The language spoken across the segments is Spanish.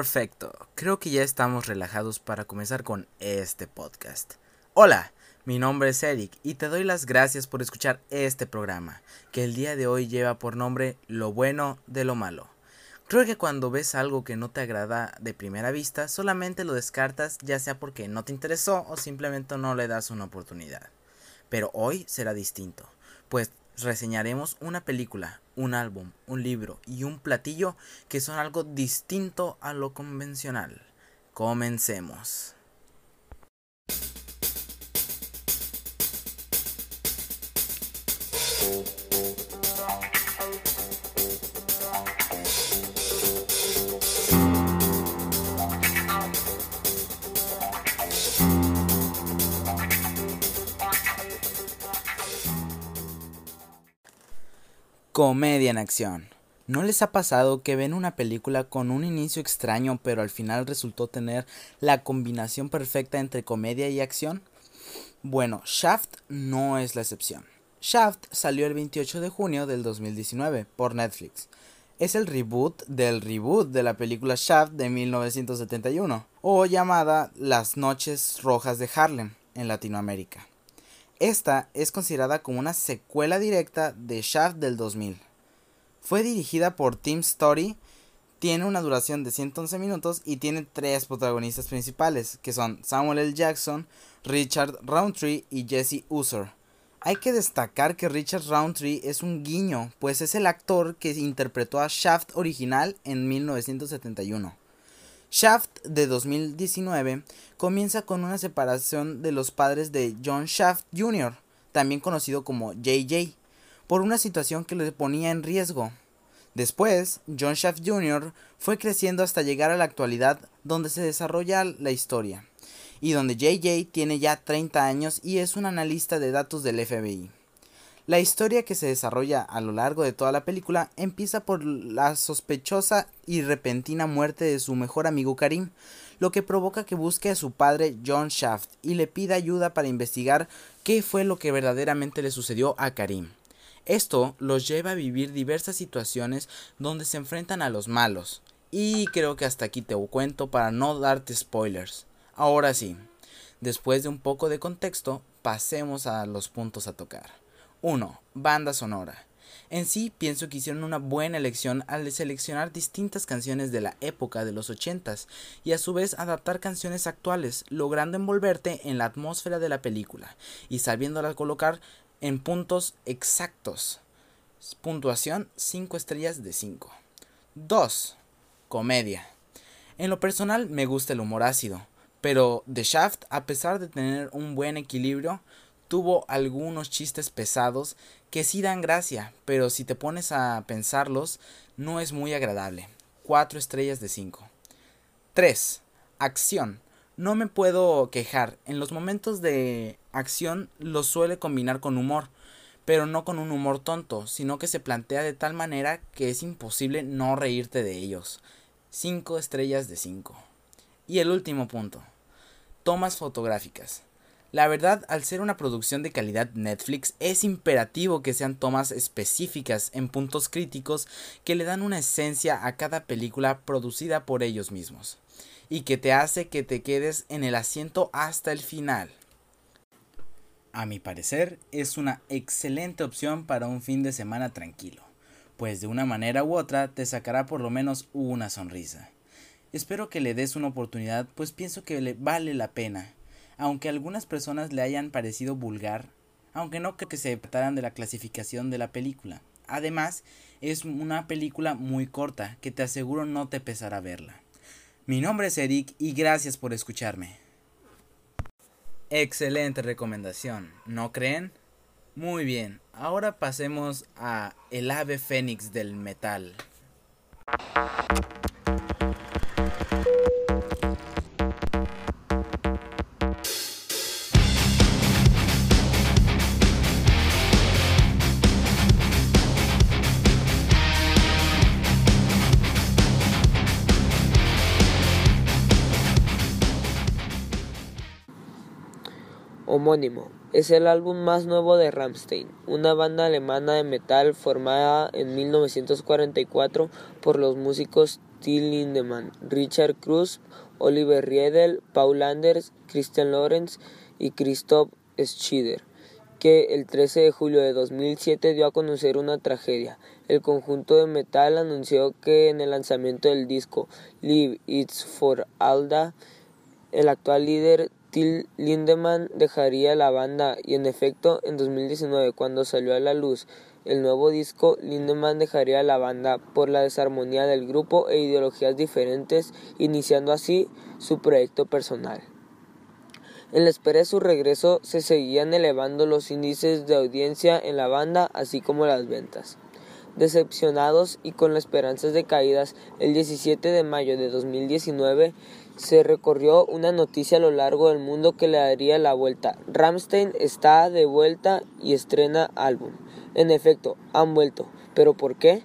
Perfecto, creo que ya estamos relajados para comenzar con este podcast. Hola, mi nombre es Eric y te doy las gracias por escuchar este programa, que el día de hoy lleva por nombre Lo bueno de lo malo. Creo que cuando ves algo que no te agrada de primera vista, solamente lo descartas ya sea porque no te interesó o simplemente no le das una oportunidad. Pero hoy será distinto, pues reseñaremos una película, un álbum, un libro y un platillo que son algo distinto a lo convencional. Comencemos. Comedia en acción. ¿No les ha pasado que ven una película con un inicio extraño pero al final resultó tener la combinación perfecta entre comedia y acción? Bueno, Shaft no es la excepción. Shaft salió el 28 de junio del 2019 por Netflix. Es el reboot del reboot de la película Shaft de 1971, o llamada Las Noches Rojas de Harlem en Latinoamérica. Esta es considerada como una secuela directa de Shaft del 2000. Fue dirigida por Tim Story, tiene una duración de 111 minutos y tiene tres protagonistas principales, que son Samuel L. Jackson, Richard Roundtree y Jesse User. Hay que destacar que Richard Roundtree es un guiño, pues es el actor que interpretó a Shaft original en 1971. Shaft de 2019 comienza con una separación de los padres de John Shaft Jr., también conocido como JJ, por una situación que le ponía en riesgo. Después, John Shaft Jr. fue creciendo hasta llegar a la actualidad donde se desarrolla la historia, y donde JJ tiene ya 30 años y es un analista de datos del FBI. La historia que se desarrolla a lo largo de toda la película empieza por la sospechosa y repentina muerte de su mejor amigo Karim, lo que provoca que busque a su padre John Shaft y le pida ayuda para investigar qué fue lo que verdaderamente le sucedió a Karim. Esto los lleva a vivir diversas situaciones donde se enfrentan a los malos. Y creo que hasta aquí te cuento para no darte spoilers. Ahora sí, después de un poco de contexto, pasemos a los puntos a tocar. 1. Banda sonora. En sí, pienso que hicieron una buena elección al seleccionar distintas canciones de la época de los ochentas y a su vez adaptar canciones actuales, logrando envolverte en la atmósfera de la película y sabiéndola colocar en puntos exactos. Puntuación 5 estrellas de 5. 2. Comedia. En lo personal me gusta el humor ácido, pero The Shaft, a pesar de tener un buen equilibrio, tuvo algunos chistes pesados que sí dan gracia, pero si te pones a pensarlos, no es muy agradable. 4 estrellas de 5. 3. Acción. No me puedo quejar. En los momentos de acción lo suele combinar con humor, pero no con un humor tonto, sino que se plantea de tal manera que es imposible no reírte de ellos. 5 estrellas de 5. Y el último punto. Tomas fotográficas. La verdad, al ser una producción de calidad Netflix, es imperativo que sean tomas específicas en puntos críticos que le dan una esencia a cada película producida por ellos mismos, y que te hace que te quedes en el asiento hasta el final. A mi parecer, es una excelente opción para un fin de semana tranquilo, pues de una manera u otra te sacará por lo menos una sonrisa. Espero que le des una oportunidad, pues pienso que le vale la pena aunque a algunas personas le hayan parecido vulgar, aunque no creo que se trataran de la clasificación de la película. Además, es una película muy corta que te aseguro no te pesará verla. Mi nombre es Eric y gracias por escucharme. Excelente recomendación, ¿no creen? Muy bien, ahora pasemos a El ave fénix del metal. Es el álbum más nuevo de Rammstein, una banda alemana de metal formada en 1944 por los músicos Till Lindemann, Richard Cruz, Oliver Riedel, Paul Anders, Christian Lorenz y Christoph Schieder, que el 13 de julio de 2007 dio a conocer una tragedia. El conjunto de metal anunció que en el lanzamiento del disco Live It's for Alda, el actual líder Till Lindemann dejaría la banda y en efecto en 2019 cuando salió a la luz el nuevo disco, Lindemann dejaría la banda por la desarmonía del grupo e ideologías diferentes, iniciando así su proyecto personal. En la espera de su regreso se seguían elevando los índices de audiencia en la banda, así como las ventas. Decepcionados y con las esperanzas de caídas, el 17 de mayo de 2019 se recorrió una noticia a lo largo del mundo que le daría la vuelta. Ramstein está de vuelta y estrena álbum. En efecto, han vuelto. ¿Pero por qué?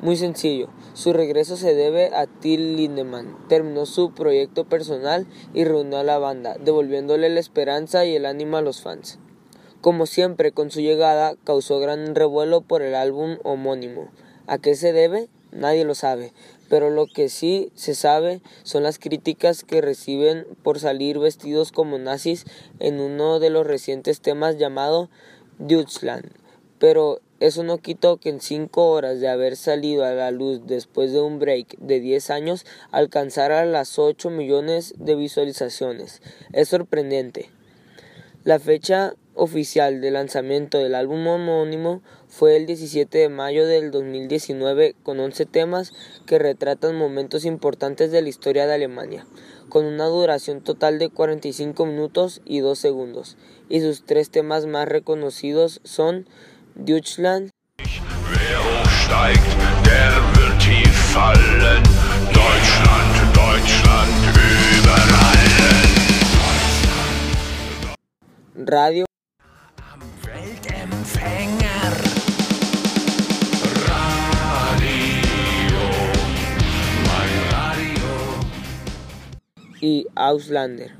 Muy sencillo, su regreso se debe a Till Lindemann. Terminó su proyecto personal y reunió a la banda, devolviéndole la esperanza y el ánimo a los fans. Como siempre, con su llegada causó gran revuelo por el álbum homónimo. ¿A qué se debe? Nadie lo sabe, pero lo que sí se sabe son las críticas que reciben por salir vestidos como nazis en uno de los recientes temas llamado Deutschland. Pero eso no quitó que en cinco horas de haber salido a la luz después de un break de 10 años alcanzara las 8 millones de visualizaciones. Es sorprendente. La fecha oficial de lanzamiento del álbum homónimo fue el 17 de mayo del 2019 con 11 temas que retratan momentos importantes de la historia de Alemania, con una duración total de 45 minutos y 2 segundos, y sus tres temas más reconocidos son Deutschland, Radio Auslander.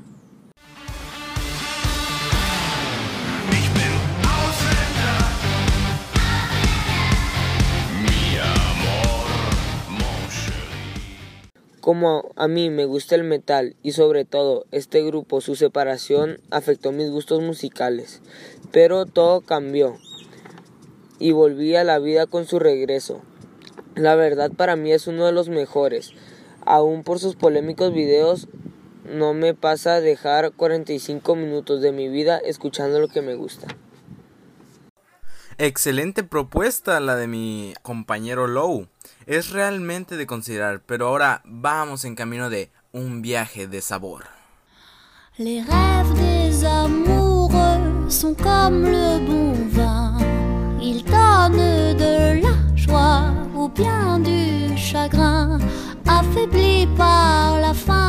Como a mí me gusta el metal y sobre todo este grupo, su separación afectó mis gustos musicales, pero todo cambió y volví a la vida con su regreso. La verdad para mí es uno de los mejores, aún por sus polémicos videos no me pasa dejar 45 minutos de mi vida escuchando lo que me gusta. Excelente propuesta la de mi compañero Low. Es realmente de considerar, pero ahora vamos en camino de un viaje de sabor. Les rêves des amoureux sont comme le bon vin. Ils donnent de la joie ou bien du chagrin. Affaibli par la faim,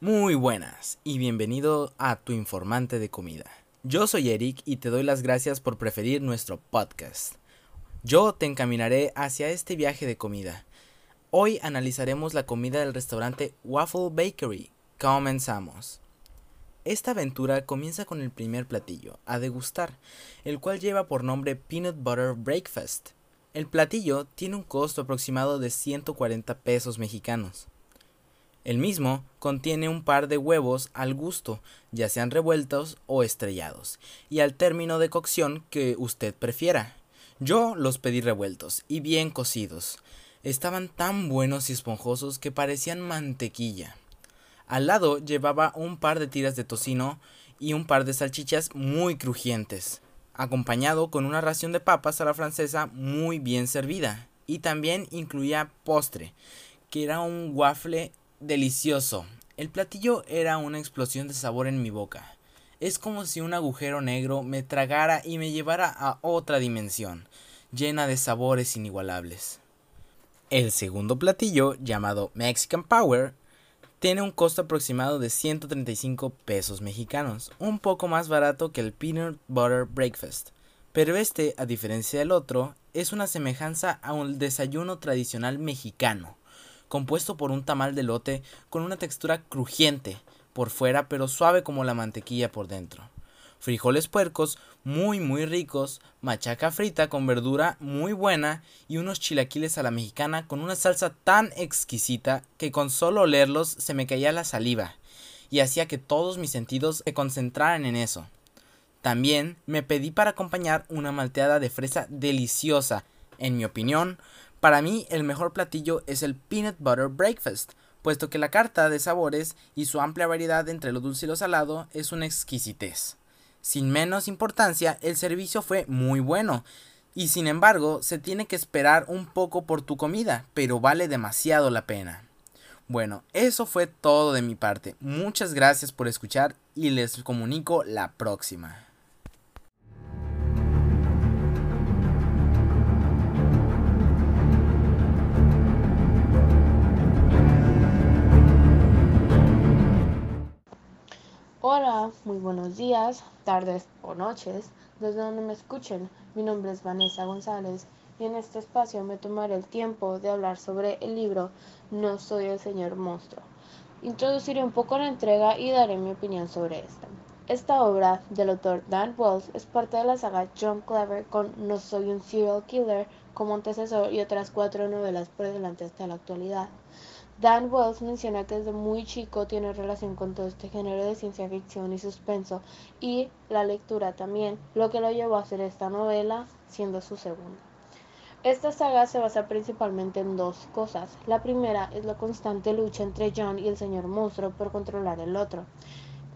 Muy buenas y bienvenido a tu informante de comida. Yo soy Eric y te doy las gracias por preferir nuestro podcast. Yo te encaminaré hacia este viaje de comida. Hoy analizaremos la comida del restaurante Waffle Bakery. Comenzamos. Esta aventura comienza con el primer platillo, a degustar, el cual lleva por nombre Peanut Butter Breakfast. El platillo tiene un costo aproximado de 140 pesos mexicanos. El mismo contiene un par de huevos al gusto, ya sean revueltos o estrellados, y al término de cocción que usted prefiera. Yo los pedí revueltos y bien cocidos. Estaban tan buenos y esponjosos que parecían mantequilla. Al lado llevaba un par de tiras de tocino y un par de salchichas muy crujientes, acompañado con una ración de papas a la francesa muy bien servida. Y también incluía postre, que era un waffle delicioso. El platillo era una explosión de sabor en mi boca. Es como si un agujero negro me tragara y me llevara a otra dimensión, llena de sabores inigualables. El segundo platillo, llamado Mexican Power, tiene un costo aproximado de 135 pesos mexicanos, un poco más barato que el Peanut Butter Breakfast. Pero este, a diferencia del otro, es una semejanza a un desayuno tradicional mexicano compuesto por un tamal de lote con una textura crujiente por fuera pero suave como la mantequilla por dentro, frijoles puercos muy muy ricos, machaca frita con verdura muy buena y unos chilaquiles a la mexicana con una salsa tan exquisita que con solo olerlos se me caía la saliva y hacía que todos mis sentidos se concentraran en eso. También me pedí para acompañar una malteada de fresa deliciosa. En mi opinión, para mí el mejor platillo es el peanut butter breakfast, puesto que la carta de sabores y su amplia variedad entre lo dulce y lo salado es una exquisitez. Sin menos importancia, el servicio fue muy bueno. Y sin embargo, se tiene que esperar un poco por tu comida, pero vale demasiado la pena. Bueno, eso fue todo de mi parte. Muchas gracias por escuchar y les comunico la próxima. Muy buenos días, tardes o noches, desde donde me escuchen. Mi nombre es Vanessa González y en este espacio me tomaré el tiempo de hablar sobre el libro No soy el señor monstruo. Introduciré un poco la entrega y daré mi opinión sobre esta. Esta obra del autor Dan Wells es parte de la saga John Clever con No soy un serial killer como antecesor y otras cuatro novelas por delante hasta la actualidad. Dan Wells menciona que desde muy chico tiene relación con todo este género de ciencia ficción y suspenso y la lectura también, lo que lo llevó a hacer esta novela siendo su segunda. Esta saga se basa principalmente en dos cosas. La primera es la constante lucha entre John y el señor monstruo por controlar el otro.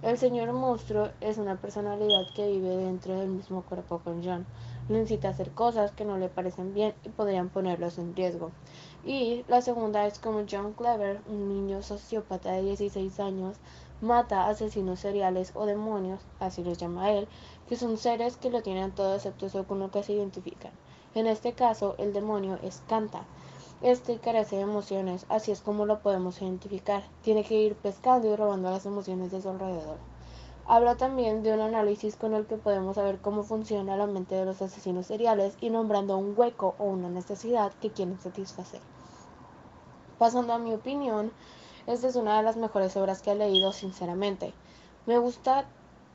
El señor monstruo es una personalidad que vive dentro del mismo cuerpo con John. Lo incita a hacer cosas que no le parecen bien y podrían ponerlos en riesgo. Y la segunda es como John Clever, un niño sociópata de 16 años, mata asesinos seriales o demonios, así los llama él, que son seres que lo tienen todo excepto eso con lo que se identifican. En este caso, el demonio es Canta. Este carece de emociones, así es como lo podemos identificar. Tiene que ir pescando y robando las emociones de su alrededor. Habla también de un análisis con el que podemos saber cómo funciona la mente de los asesinos seriales y nombrando un hueco o una necesidad que quieren satisfacer. Pasando a mi opinión, esta es una de las mejores obras que he leído, sinceramente. Me gusta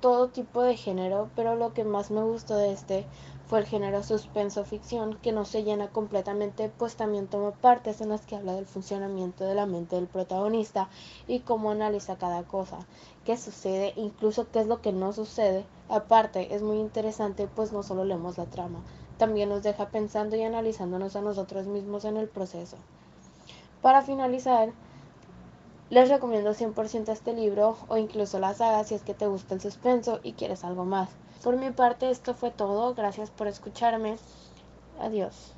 todo tipo de género, pero lo que más me gustó de este fue el género suspenso ficción, que no se llena completamente, pues también toma partes en las que habla del funcionamiento de la mente del protagonista y cómo analiza cada cosa, qué sucede, incluso qué es lo que no sucede. Aparte, es muy interesante, pues no solo leemos la trama, también nos deja pensando y analizándonos a nosotros mismos en el proceso. Para finalizar, les recomiendo 100% este libro o incluso la saga si es que te gusta el suspenso y quieres algo más. Por mi parte esto fue todo, gracias por escucharme. Adiós.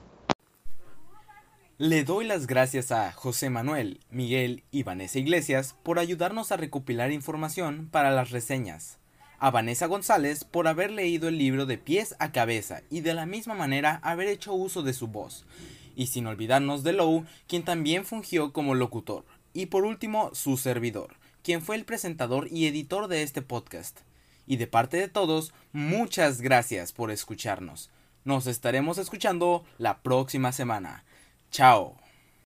Le doy las gracias a José Manuel, Miguel y Vanessa Iglesias por ayudarnos a recopilar información para las reseñas. A Vanessa González por haber leído el libro de pies a cabeza y de la misma manera haber hecho uso de su voz y sin olvidarnos de Lowe, quien también fungió como locutor, y por último su servidor, quien fue el presentador y editor de este podcast. Y de parte de todos, muchas gracias por escucharnos. Nos estaremos escuchando la próxima semana. Chao.